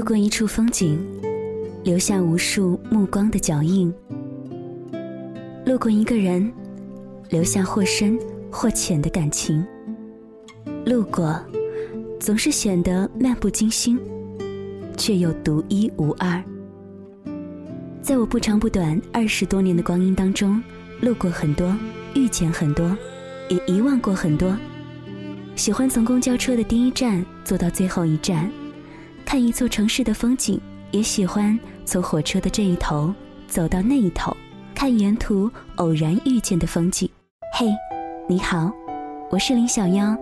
路过一处风景，留下无数目光的脚印；路过一个人，留下或深或浅的感情。路过，总是显得漫不经心，却又独一无二。在我不长不短二十多年的光阴当中，路过很多，遇见很多，也遗忘过很多。喜欢从公交车的第一站坐到最后一站。看一座城市的风景，也喜欢从火车的这一头走到那一头，看沿途偶然遇见的风景。嘿，你好，我是林小妖，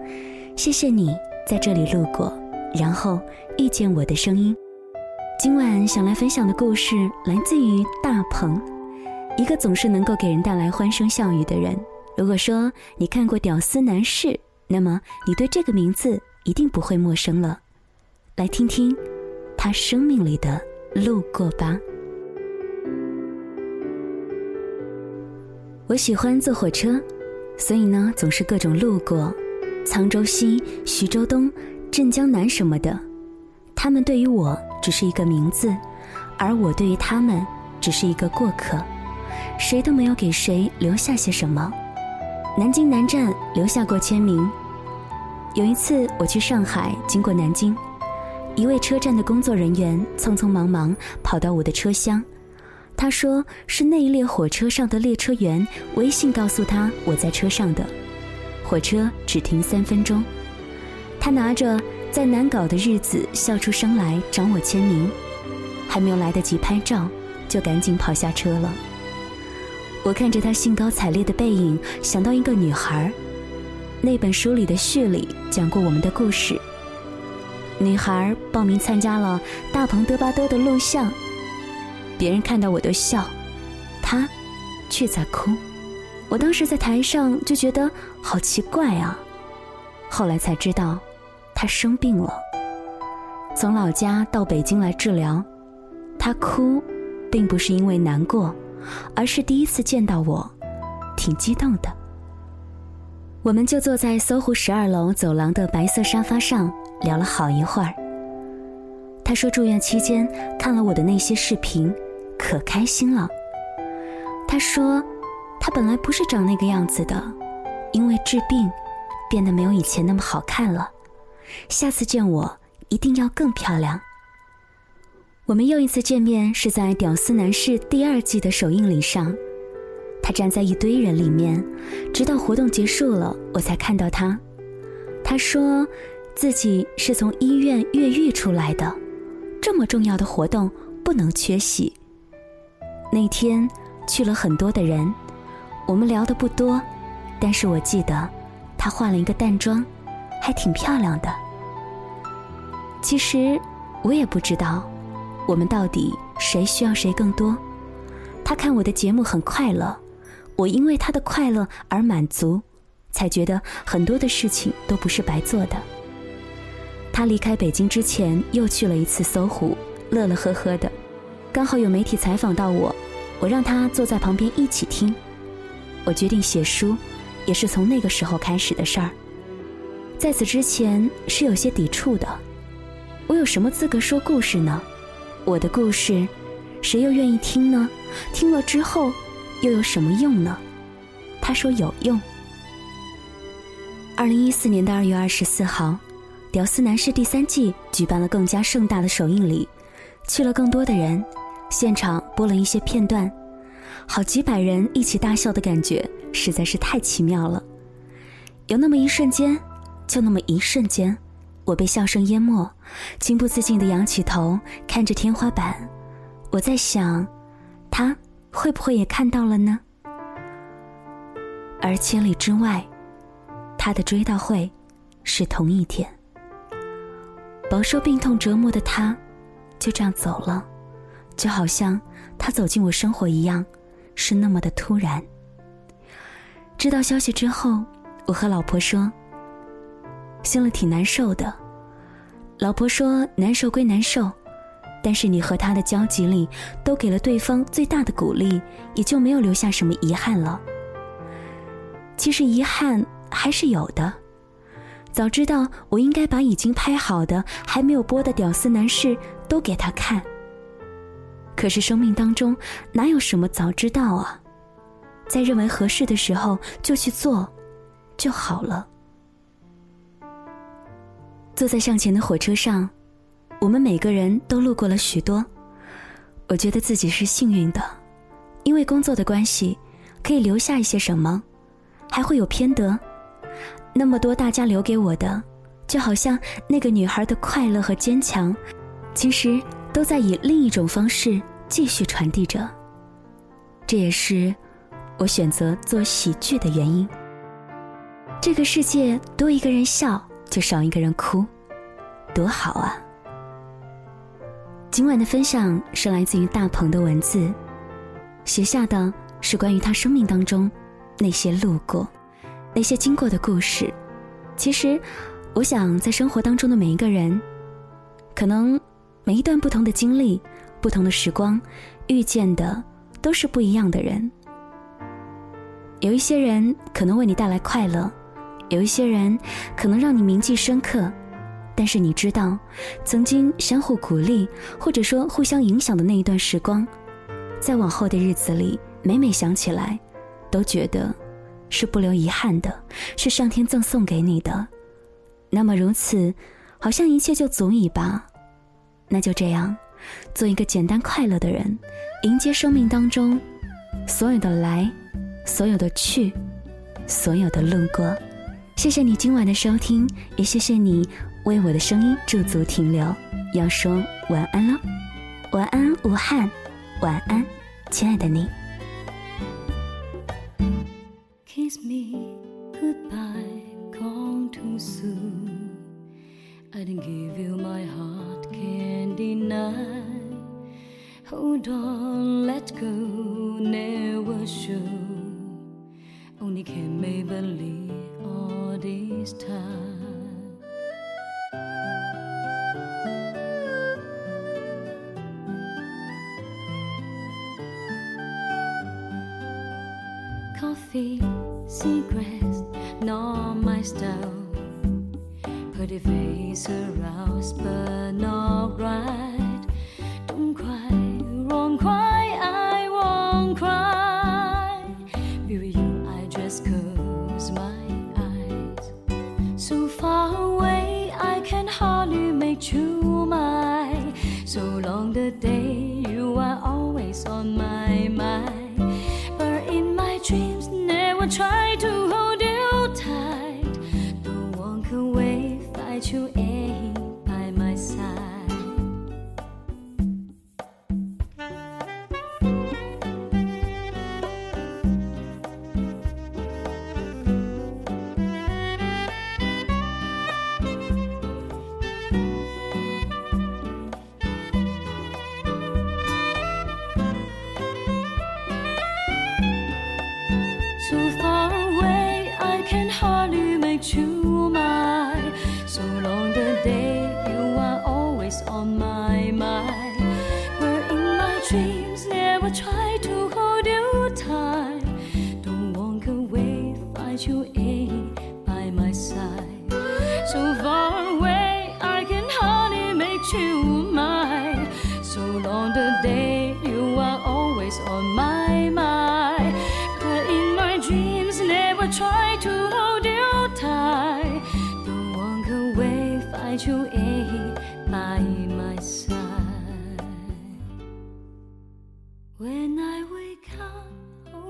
谢谢你在这里路过，然后遇见我的声音。今晚想来分享的故事来自于大鹏，一个总是能够给人带来欢声笑语的人。如果说你看过《屌丝男士》，那么你对这个名字一定不会陌生了。来听听他生命里的路过吧。我喜欢坐火车，所以呢，总是各种路过沧州西、徐州东、镇江南什么的。他们对于我只是一个名字，而我对于他们只是一个过客。谁都没有给谁留下些什么。南京南站留下过签名。有一次我去上海，经过南京。一位车站的工作人员匆匆忙忙跑到我的车厢，他说是那一列火车上的列车员微信告诉他我在车上的，火车只停三分钟。他拿着在难搞的日子笑出声来找我签名，还没有来得及拍照，就赶紧跑下车了。我看着他兴高采烈的背影，想到一个女孩，那本书里的序里讲过我们的故事。女孩报名参加了大鹏德巴多的录像，别人看到我都笑，她却在哭。我当时在台上就觉得好奇怪啊，后来才知道，她生病了，从老家到北京来治疗。她哭，并不是因为难过，而是第一次见到我，挺激动的。我们就坐在搜狐十二楼走廊的白色沙发上。聊了好一会儿。他说住院期间看了我的那些视频，可开心了。他说，他本来不是长那个样子的，因为治病，变得没有以前那么好看了。下次见我一定要更漂亮。我们又一次见面是在《屌丝男士》第二季的首映礼上，他站在一堆人里面，直到活动结束了，我才看到他。他说。自己是从医院越狱出来的，这么重要的活动不能缺席。那天去了很多的人，我们聊的不多，但是我记得她化了一个淡妆，还挺漂亮的。其实我也不知道，我们到底谁需要谁更多。他看我的节目很快乐，我因为他的快乐而满足，才觉得很多的事情都不是白做的。他离开北京之前，又去了一次搜狐，乐乐呵呵的。刚好有媒体采访到我，我让他坐在旁边一起听。我决定写书，也是从那个时候开始的事儿。在此之前是有些抵触的。我有什么资格说故事呢？我的故事，谁又愿意听呢？听了之后，又有什么用呢？他说有用。二零一四年的二月二十四号。《屌丝男士》第三季举办了更加盛大的首映礼，去了更多的人，现场播了一些片段，好几百人一起大笑的感觉实在是太奇妙了。有那么一瞬间，就那么一瞬间，我被笑声淹没，情不自禁地仰起头看着天花板。我在想，他会不会也看到了呢？而千里之外，他的追悼会是同一天。饱受病痛折磨的他，就这样走了，就好像他走进我生活一样，是那么的突然。知道消息之后，我和老婆说，心里挺难受的。老婆说：“难受归难受，但是你和他的交集里，都给了对方最大的鼓励，也就没有留下什么遗憾了。其实遗憾还是有的。”早知道我应该把已经拍好的还没有播的屌丝男士都给他看。可是生命当中哪有什么早知道啊？在认为合适的时候就去做，就好了。坐在向前的火车上，我们每个人都路过了许多。我觉得自己是幸运的，因为工作的关系，可以留下一些什么，还会有偏得。那么多大家留给我的，就好像那个女孩的快乐和坚强，其实都在以另一种方式继续传递着。这也是我选择做喜剧的原因。这个世界多一个人笑。就少一个人哭，多好啊！今晚的分享是来自于大鹏的文字，写下的是关于他生命当中那些路过、那些经过的故事。其实，我想在生活当中的每一个人，可能每一段不同的经历、不同的时光，遇见的都是不一样的人。有一些人可能为你带来快乐。有一些人可能让你铭记深刻，但是你知道，曾经相互鼓励或者说互相影响的那一段时光，在往后的日子里，每每想起来，都觉得是不留遗憾的，是上天赠送给你的。那么如此，好像一切就足以吧？那就这样，做一个简单快乐的人，迎接生命当中所有的来，所有的去，所有的路过。谢谢你今晚的收听，也谢谢你为我的声音驻足停留。要说晚安了，晚安武汉，晚安，亲爱的你。kiss me goodbye, gone too soon. I didn't give you my heart, can't deny. Hold on, let go, never show. Only can make believe all this time. coffee cigarettes, not my style. Pretty face aroused, but not right. on my mind. Were in my dreams, never try to hold you tight. Don't walk away, find you a by my side. So far away, I can hardly make you mine. So long the day, you are always on my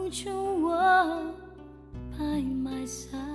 When I wake up, hold your world by my side.